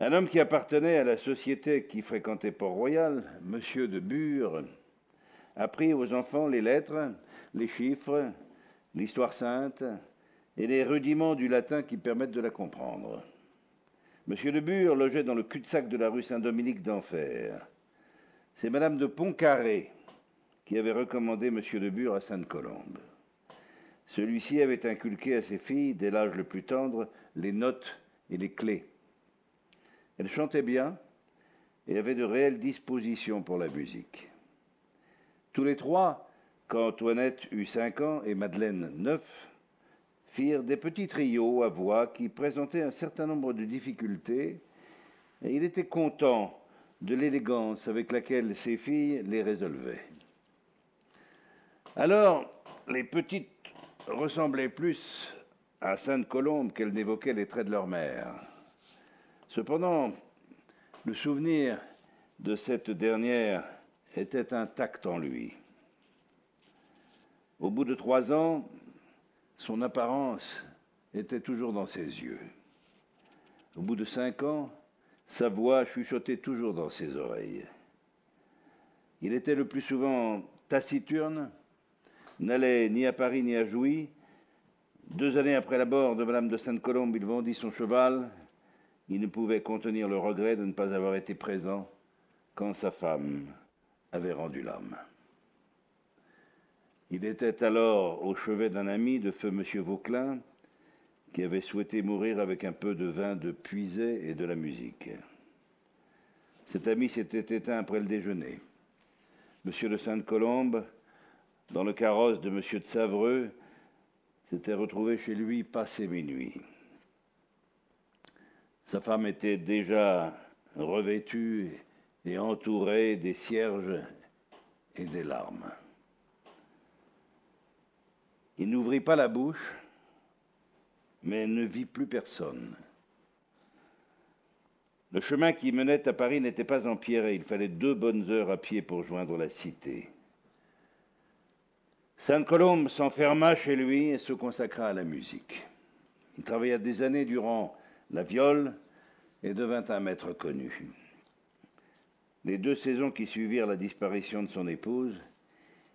Un homme qui appartenait à la société qui fréquentait Port-Royal, M. de Bure, apprit aux enfants les lettres, les chiffres, l'histoire sainte et les rudiments du latin qui permettent de la comprendre. M. de Bure logeait dans le cul-de-sac de la rue Saint-Dominique d'Enfer. C'est Madame de Pontcarré qui avait recommandé M. de Bure à Sainte-Colombe. Celui-ci avait inculqué à ses filles, dès l'âge le plus tendre, les notes et les clés. Elle chantait bien et avait de réelles dispositions pour la musique. Tous les trois, quand Antoinette eut cinq ans et Madeleine neuf, firent des petits trios à voix qui présentaient un certain nombre de difficultés, et il était content de l'élégance avec laquelle ses filles les résolvaient. Alors, les petites ressemblaient plus à Sainte-Colombe qu'elles n'évoquaient les traits de leur mère. Cependant, le souvenir de cette dernière était intact en lui. Au bout de trois ans, son apparence était toujours dans ses yeux. Au bout de cinq ans, sa voix chuchotait toujours dans ses oreilles. Il était le plus souvent taciturne, n'allait ni à Paris ni à Jouy. Deux années après la mort de Madame de Sainte-Colombe, il vendit son cheval il ne pouvait contenir le regret de ne pas avoir été présent quand sa femme avait rendu l'âme. Il était alors au chevet d'un ami de feu M. Vauquelin, qui avait souhaité mourir avec un peu de vin de puisée et de la musique. Cet ami s'était éteint après le déjeuner. M. de Sainte-Colombe, dans le carrosse de M. de Savreux, s'était retrouvé chez lui passé minuit. Sa femme était déjà revêtue et entourée des cierges et des larmes. Il n'ouvrit pas la bouche, mais ne vit plus personne. Le chemin qui menait à Paris n'était pas empierré, il fallait deux bonnes heures à pied pour joindre la cité. Sainte-Colombe s'enferma chez lui et se consacra à la musique. Il travailla des années durant la viole et devint un maître connu. Les deux saisons qui suivirent la disparition de son épouse,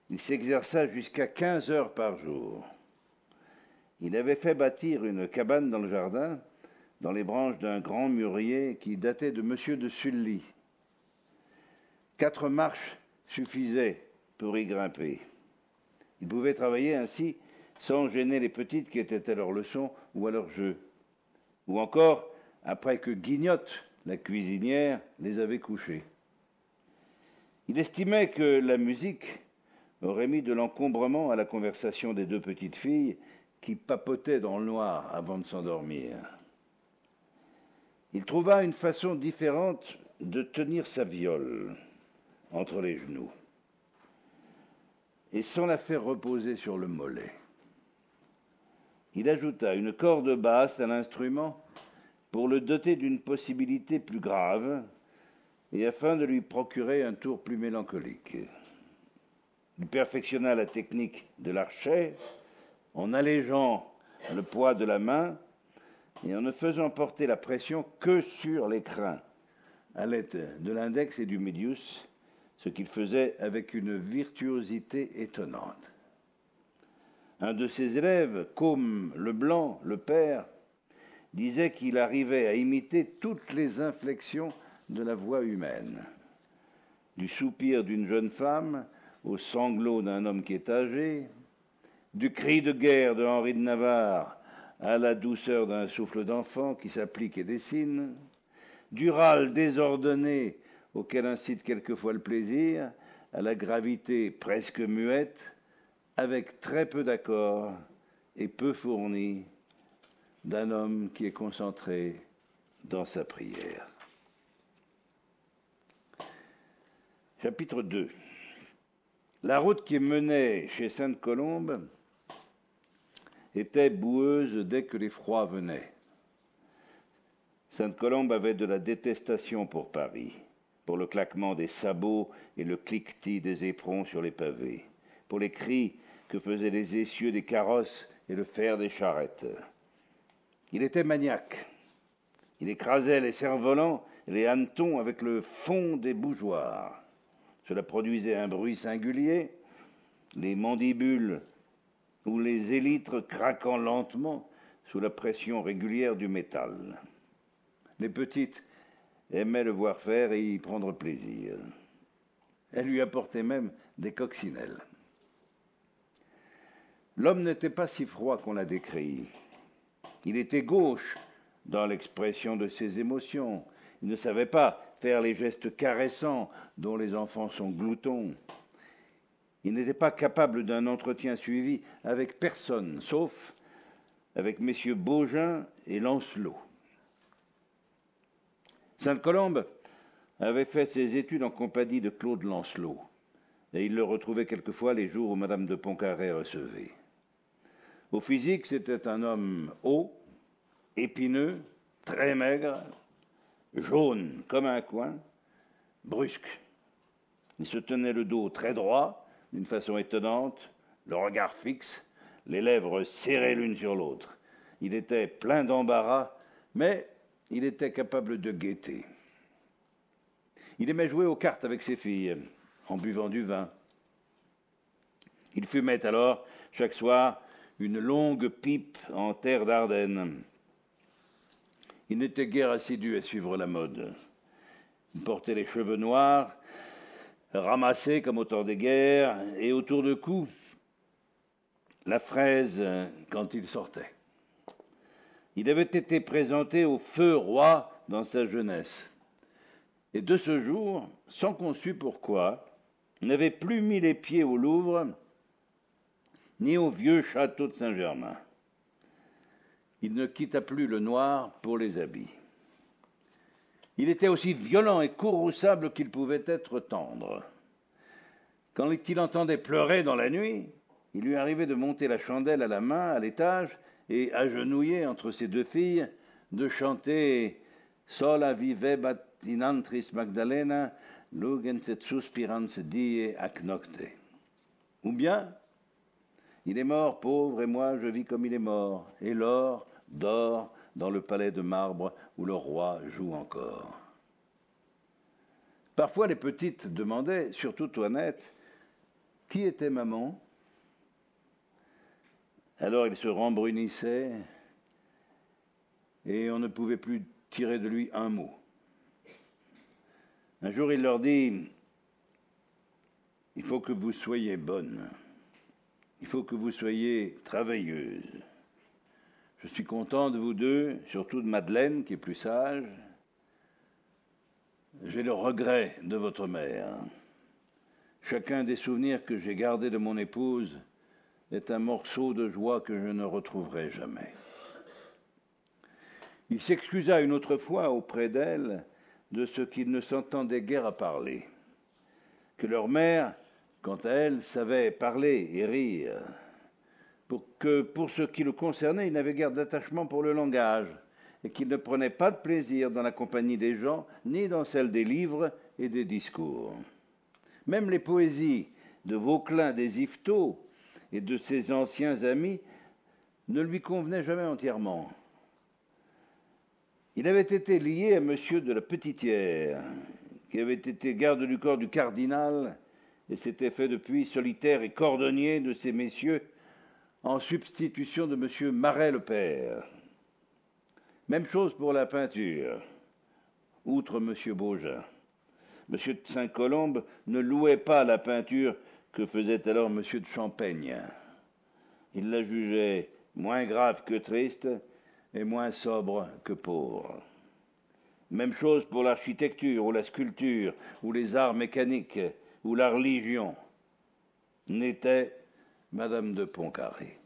il s'exerça jusqu'à 15 heures par jour. Il avait fait bâtir une cabane dans le jardin, dans les branches d'un grand mûrier qui datait de M. de Sully. Quatre marches suffisaient pour y grimper. Il pouvait travailler ainsi sans gêner les petites qui étaient à leur leçon ou à leur jeu. Ou encore après que Guignotte, la cuisinière, les avait couchés. Il estimait que la musique aurait mis de l'encombrement à la conversation des deux petites filles qui papotaient dans le noir avant de s'endormir. Il trouva une façon différente de tenir sa viole entre les genoux et sans la faire reposer sur le mollet. Il ajouta une corde basse à l'instrument pour le doter d'une possibilité plus grave et afin de lui procurer un tour plus mélancolique. Il perfectionna la technique de l'archet en allégeant le poids de la main et en ne faisant porter la pression que sur les crins, à l'aide de l'index et du médius, ce qu'il faisait avec une virtuosité étonnante. Un de ses élèves, comme Leblanc, le père, disait qu'il arrivait à imiter toutes les inflexions de la voix humaine, du soupir d'une jeune femme au sanglot d'un homme qui est âgé, du cri de guerre de Henri de Navarre à la douceur d'un souffle d'enfant qui s'applique et dessine, du râle désordonné auquel incite quelquefois le plaisir, à la gravité presque muette, avec très peu d'accords et peu fournis d'un homme qui est concentré dans sa prière. Chapitre 2 La route qui menait chez Sainte-Colombe était boueuse dès que les froids venaient. Sainte-Colombe avait de la détestation pour Paris, pour le claquement des sabots et le cliquetis des éperons sur les pavés, pour les cris que faisaient les essieux des carrosses et le fer des charrettes. Il était maniaque. Il écrasait les cerfs-volants et les hannetons avec le fond des bougeoirs. Cela produisait un bruit singulier, les mandibules ou les élytres craquant lentement sous la pression régulière du métal. Les petites aimaient le voir faire et y prendre plaisir. Elle lui apportait même des coccinelles. L'homme n'était pas si froid qu'on l'a décrit. Il était gauche dans l'expression de ses émotions. Il ne savait pas faire les gestes caressants dont les enfants sont gloutons. Il n'était pas capable d'un entretien suivi avec personne, sauf avec messieurs Beaugin et Lancelot. Sainte-Colombe avait fait ses études en compagnie de Claude Lancelot, et il le retrouvait quelquefois les jours où Madame de Pontcarré recevait. Au physique, c'était un homme haut, épineux, très maigre, jaune comme un coin, brusque. Il se tenait le dos très droit, d'une façon étonnante, le regard fixe, les lèvres serrées l'une sur l'autre. Il était plein d'embarras, mais il était capable de gaieté. Il aimait jouer aux cartes avec ses filles, en buvant du vin. Il fumait alors, chaque soir, une longue pipe en terre d'Ardenne. Il n'était guère assidu à suivre la mode. Il portait les cheveux noirs, ramassés comme au temps des guerres, et autour de cou, la fraise quand il sortait. Il avait été présenté au feu roi dans sa jeunesse. Et de ce jour, sans qu'on sût pourquoi, n'avait plus mis les pieds au Louvre ni au vieux château de Saint-Germain. Il ne quitta plus le noir pour les habits. Il était aussi violent et courroussable qu'il pouvait être tendre. Quand il entendait pleurer dans la nuit, il lui arrivait de monter la chandelle à la main à l'étage et, agenouillé entre ses deux filles, de chanter Sola vive batinantris Magdalena, lugent et suspirans die ac nocte. Ou bien, il est mort, pauvre, et moi je vis comme il est mort, et l'or dort dans le palais de marbre où le roi joue encore. Parfois les petites demandaient, surtout Toinette, qui était maman? Alors il se rembrunissait et on ne pouvait plus tirer de lui un mot. Un jour il leur dit, il faut que vous soyez bonne. Il faut que vous soyez travailleuse. Je suis content de vous deux, surtout de Madeleine, qui est plus sage. J'ai le regret de votre mère. Chacun des souvenirs que j'ai gardés de mon épouse est un morceau de joie que je ne retrouverai jamais. Il s'excusa une autre fois auprès d'elle de ce qu'ils ne s'entendaient guère à parler, que leur mère quant à elle, savait parler et rire, pour que pour ce qui le concernait, il n'avait guère d'attachement pour le langage, et qu'il ne prenait pas de plaisir dans la compagnie des gens, ni dans celle des livres et des discours. Même les poésies de Vauquelin des Yvetot et de ses anciens amis ne lui convenaient jamais entièrement. Il avait été lié à monsieur de la Petitière, qui avait été garde du corps du cardinal et s'était fait depuis solitaire et cordonnier de ces messieurs en substitution de M. Marais le Père. Même chose pour la peinture, outre M. Beaujean. M. de Saint-Colombe ne louait pas la peinture que faisait alors M. de Champaigne. Il la jugeait moins grave que triste et moins sobre que pauvre. Même chose pour l'architecture ou la sculpture ou les arts mécaniques où la religion n'était Madame de Pontcarré.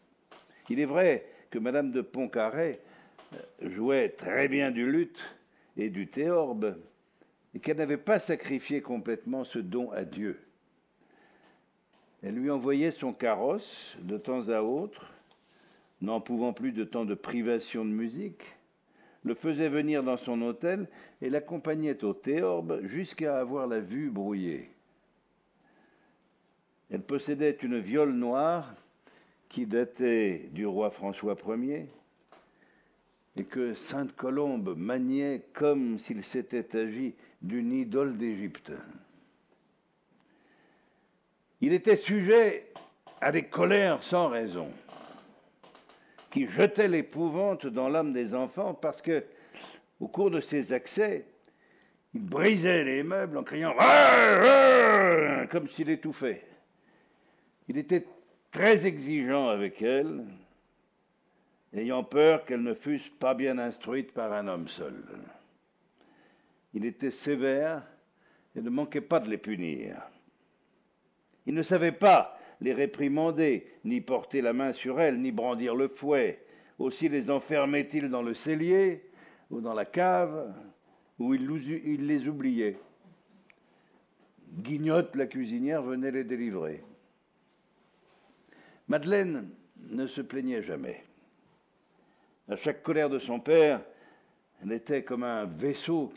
Il est vrai que Madame de Pontcarré euh, jouait très bien du luth et du théorbe, et qu'elle n'avait pas sacrifié complètement ce don à Dieu. Elle lui envoyait son carrosse de temps à autre, n'en pouvant plus de tant de privation de musique, le faisait venir dans son hôtel et l'accompagnait au théorbe jusqu'à avoir la vue brouillée. Elle possédait une viole noire qui datait du roi François Ier et que Sainte Colombe maniait comme s'il s'était agi d'une idole d'Égypte. Il était sujet à des colères sans raison, qui jetaient l'épouvante dans l'âme des enfants parce que, au cours de ses accès, il brisait les meubles en criant comme s'il étouffait. Il était très exigeant avec elle, ayant peur qu'elles ne fussent pas bien instruites par un homme seul. Il était sévère et ne manquait pas de les punir. Il ne savait pas les réprimander, ni porter la main sur elles, ni brandir le fouet. Aussi les enfermait-il dans le cellier ou dans la cave, où il les oubliait. Guignotte, la cuisinière, venait les délivrer. Madeleine ne se plaignait jamais. À chaque colère de son père, elle était comme un vaisseau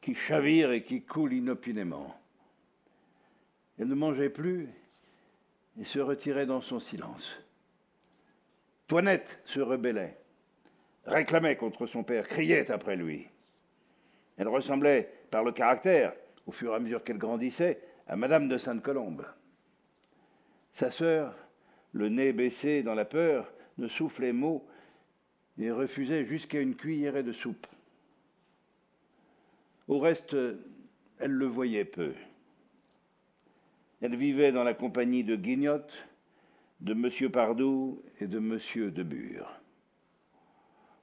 qui chavire et qui coule inopinément. Elle ne mangeait plus et se retirait dans son silence. Toinette se rebellait, réclamait contre son père, criait après lui. Elle ressemblait, par le caractère, au fur et à mesure qu'elle grandissait, à Madame de Sainte-Colombe. Sa sœur, le nez baissé dans la peur, ne soufflait mot et refusait jusqu'à une cuillerée de soupe. Au reste, elle le voyait peu. Elle vivait dans la compagnie de Guignotte, de M. Pardoux et de M. de Bure,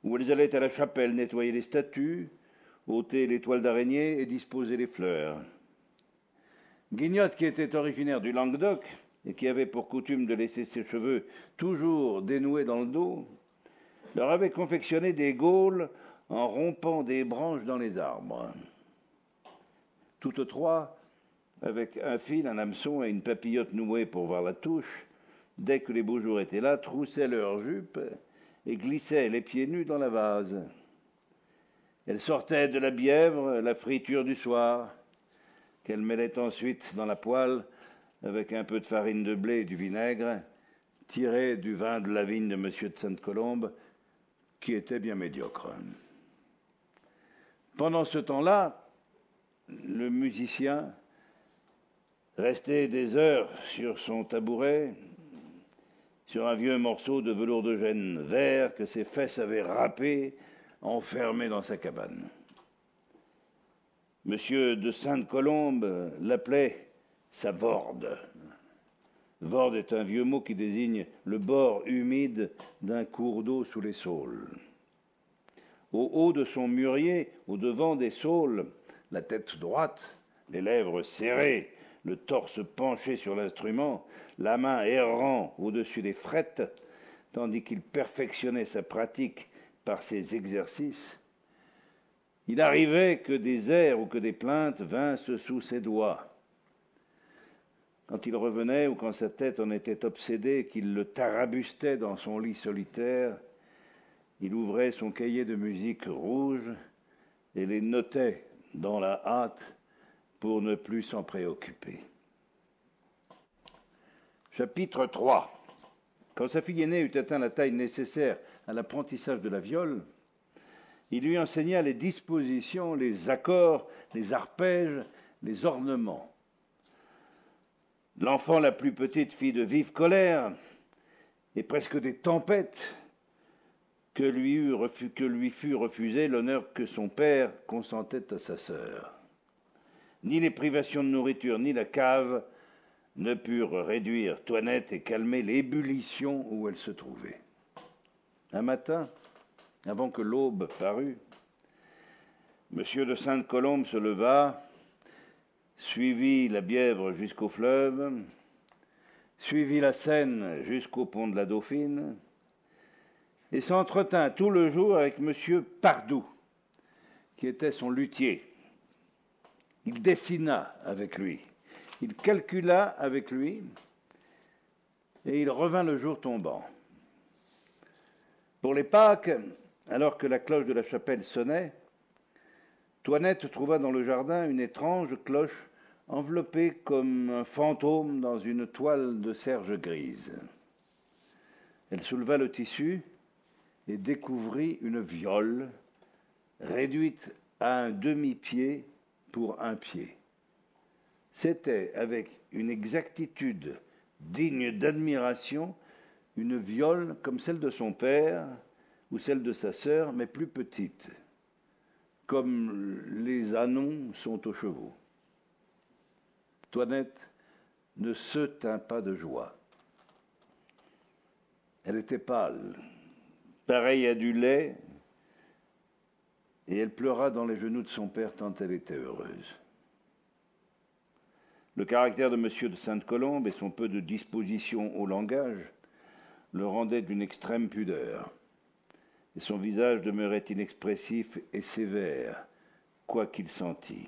où elles allaient à la chapelle nettoyer les statues, ôter les toiles d'araignée et disposer les fleurs. Guignotte, qui était originaire du Languedoc et qui avait pour coutume de laisser ses cheveux toujours dénoués dans le dos, leur avait confectionné des gaules en rompant des branches dans les arbres. Toutes trois, avec un fil, un hameçon et une papillote nouée pour voir la touche, dès que les beaux jours étaient là, troussaient leurs jupes et glissaient les pieds nus dans la vase. Elles sortaient de la bièvre, la friture du soir, qu'elles mêlaient ensuite dans la poêle avec un peu de farine de blé et du vinaigre, tiré du vin de la vigne de M. de Sainte-Colombe, qui était bien médiocre. Pendant ce temps-là, le musicien restait des heures sur son tabouret, sur un vieux morceau de velours de gêne vert que ses fesses avaient râpé, enfermé dans sa cabane. Monsieur de Sainte-Colombe l'appelait sa vorde. Vorde est un vieux mot qui désigne le bord humide d'un cours d'eau sous les saules. Au haut de son mûrier, au devant des saules, la tête droite, les lèvres serrées, le torse penché sur l'instrument, la main errant au-dessus des frettes, tandis qu'il perfectionnait sa pratique par ses exercices, il arrivait que des airs ou que des plaintes vinssent sous ses doigts quand il revenait ou quand sa tête en était obsédée, qu'il le tarabustait dans son lit solitaire, il ouvrait son cahier de musique rouge et les notait dans la hâte pour ne plus s'en préoccuper. Chapitre 3 Quand sa fille aînée eut atteint la taille nécessaire à l'apprentissage de la viole, il lui enseigna les dispositions, les accords, les arpèges, les ornements. L'enfant la plus petite fit de vives colères et presque des tempêtes que lui, fut refusé l'honneur que son père consentait à sa sœur. Ni les privations de nourriture, ni la cave ne purent réduire Toinette et calmer l'ébullition où elle se trouvait. Un matin, avant que l'aube parût, M. de Sainte-Colombe se leva, suivit la Bièvre jusqu'au fleuve, suivit la Seine jusqu'au pont de la Dauphine, et s'entretint tout le jour avec M. Pardoux, qui était son luthier. Il dessina avec lui, il calcula avec lui, et il revint le jour tombant. Pour les Pâques, alors que la cloche de la chapelle sonnait, Toinette trouva dans le jardin une étrange cloche enveloppée comme un fantôme dans une toile de serge grise. Elle souleva le tissu et découvrit une viole réduite à un demi-pied pour un pied. C'était avec une exactitude digne d'admiration une viole comme celle de son père ou celle de sa sœur, mais plus petite, comme les anons sont aux chevaux. Toinette ne se tint pas de joie. Elle était pâle, pareille à du lait, et elle pleura dans les genoux de son père tant elle était heureuse. Le caractère de M. de Sainte-Colombe et son peu de disposition au langage le rendaient d'une extrême pudeur, et son visage demeurait inexpressif et sévère, quoi qu'il sentît.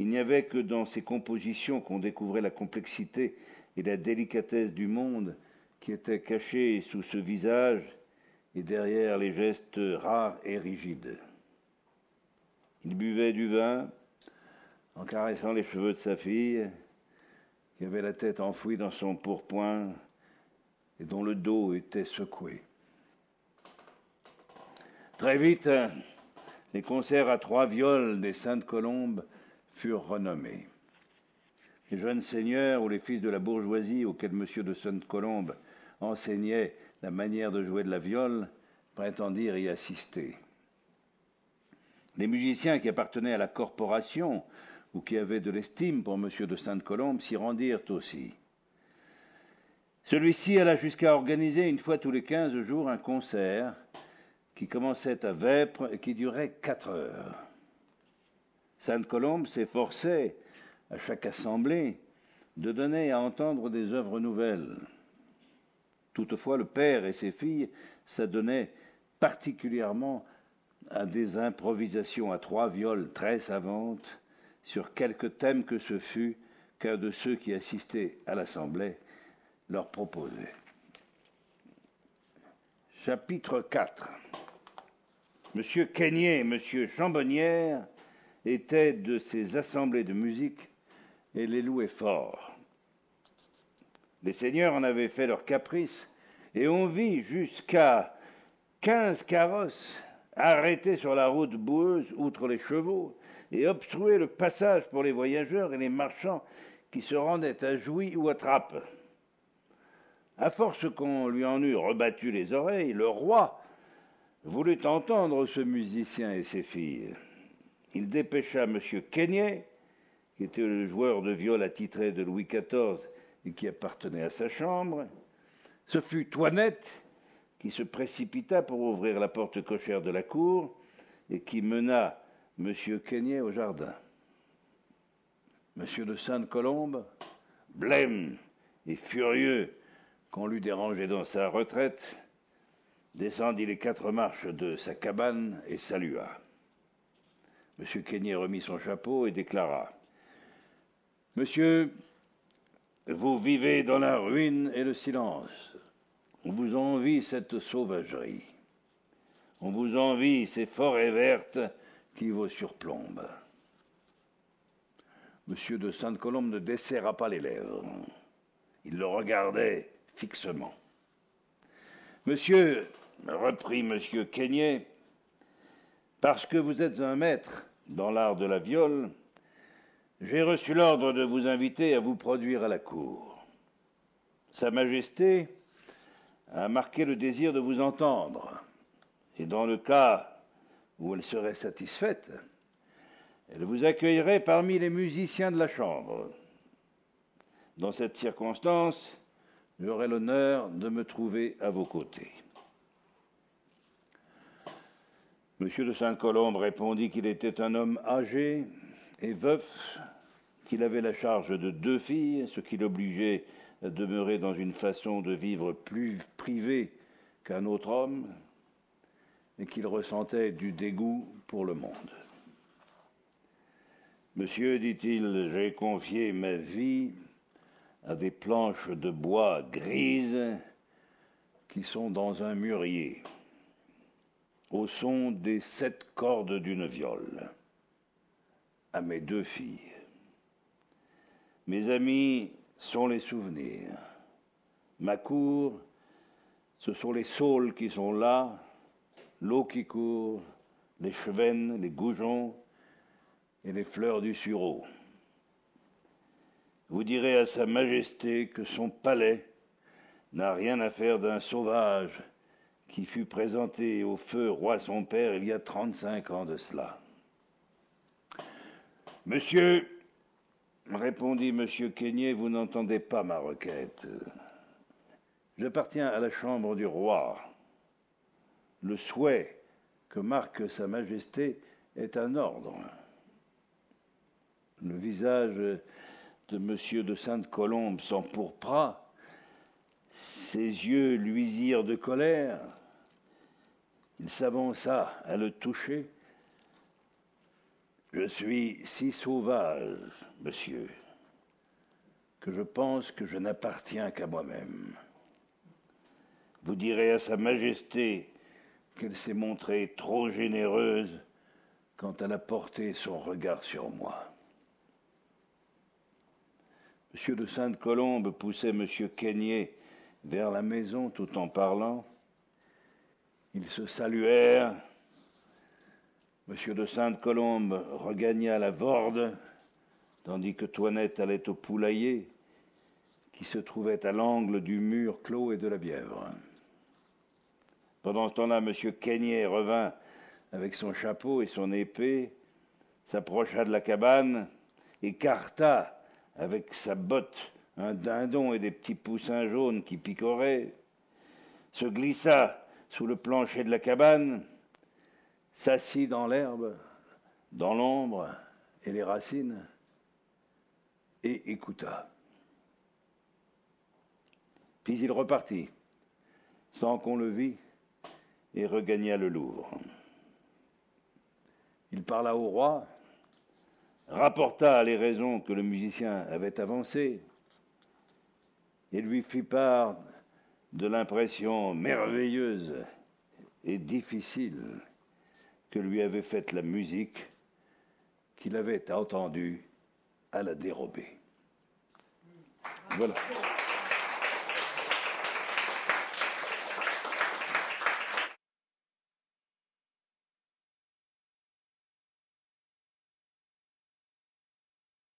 Il n'y avait que dans ses compositions qu'on découvrait la complexité et la délicatesse du monde qui était caché sous ce visage et derrière les gestes rares et rigides. Il buvait du vin en caressant les cheveux de sa fille, qui avait la tête enfouie dans son pourpoint et dont le dos était secoué. Très vite, les concerts à trois violes des Saintes Colombes furent renommés. Les jeunes seigneurs ou les fils de la bourgeoisie auxquels M. de Sainte-Colombe enseignait la manière de jouer de la viole prétendirent y assister. Les musiciens qui appartenaient à la corporation ou qui avaient de l'estime pour M. de Sainte-Colombe s'y rendirent aussi. Celui-ci alla jusqu'à organiser une fois tous les quinze jours un concert qui commençait à Vêpres et qui durait quatre heures. Sainte-Colombe s'efforçait, à chaque assemblée, de donner à entendre des œuvres nouvelles. Toutefois, le père et ses filles s'adonnaient particulièrement à des improvisations à trois viols très savantes sur quelque thème que ce fût qu'un de ceux qui assistaient à l'assemblée leur proposait. Chapitre 4 Monsieur Quénier et Monsieur Chambonnière étaient de ces assemblées de musique et les louaient fort. Les seigneurs en avaient fait leur caprice et on vit jusqu'à quinze carrosses arrêtés sur la route boueuse outre les chevaux et obstruer le passage pour les voyageurs et les marchands qui se rendaient à Jouy ou à Trappes. À force qu'on lui en eût rebattu les oreilles, le roi voulut entendre ce musicien et ses filles. Il dépêcha M. Quénier, qui était le joueur de viol attitré de Louis XIV et qui appartenait à sa chambre. Ce fut Toinette qui se précipita pour ouvrir la porte cochère de la cour et qui mena M. Quénier au jardin. M. de Sainte-Colombe, blême et furieux qu'on l'eût dérangé dans sa retraite, descendit les quatre marches de sa cabane et salua. M. Quénier remit son chapeau et déclara Monsieur, vous vivez dans la ruine et le silence. On vous envie cette sauvagerie. On vous envie ces forêts vertes qui vous surplombent. Monsieur de Sainte-Colombe ne desserra pas les lèvres. Il le regardait fixement. Monsieur, reprit monsieur Quénier, parce que vous êtes un maître dans l'art de la viole, j'ai reçu l'ordre de vous inviter à vous produire à la cour. Sa Majesté a marqué le désir de vous entendre, et dans le cas où elle serait satisfaite, elle vous accueillerait parmi les musiciens de la chambre. Dans cette circonstance, j'aurai l'honneur de me trouver à vos côtés. Monsieur de Saint-Colombe répondit qu'il était un homme âgé et veuf, qu'il avait la charge de deux filles, ce qui l'obligeait à demeurer dans une façon de vivre plus privée qu'un autre homme, et qu'il ressentait du dégoût pour le monde. Monsieur, dit-il, j'ai confié ma vie à des planches de bois grises qui sont dans un mûrier, au son des sept cordes d'une viole, à mes deux filles. Mes amis sont les souvenirs. Ma cour Ce sont les saules qui sont là, l'eau qui court, les chevennes, les goujons et les fleurs du sureau. Vous direz à Sa Majesté que son palais n'a rien à faire d'un sauvage qui fut présenté au feu roi son père il y a trente-cinq ans de cela. Monsieur, répondit monsieur Quénier, vous n'entendez pas ma requête. J'appartiens à la chambre du roi. Le souhait que marque Sa Majesté est un ordre. Le visage de monsieur de Sainte-Colombe s'empourpra, ses yeux luisirent de colère, il s'avança à le toucher. Je suis si sauvage, monsieur, que je pense que je n'appartiens qu'à moi-même. Vous direz à Sa Majesté qu'elle s'est montrée trop généreuse quand elle a porté son regard sur moi. Monsieur de Sainte-Colombe poussait Monsieur Quénier vers la maison tout en parlant. Ils se saluèrent. Monsieur de Sainte-Colombe regagna la Vorde, tandis que Toinette allait au poulailler, qui se trouvait à l'angle du mur clos et de la Bièvre. Pendant ce temps-là, Monsieur Quénier revint avec son chapeau et son épée, s'approcha de la cabane, écarta avec sa botte un dindon et des petits poussins jaunes qui picoraient, se glissa sous le plancher de la cabane, s'assit dans l'herbe, dans l'ombre et les racines, et écouta. Puis il repartit, sans qu'on le vît, et regagna le Louvre. Il parla au roi, rapporta les raisons que le musicien avait avancées, et lui fit part de l'impression merveilleuse et difficile que lui avait faite la musique qu'il avait entendue à la dérobée. Voilà.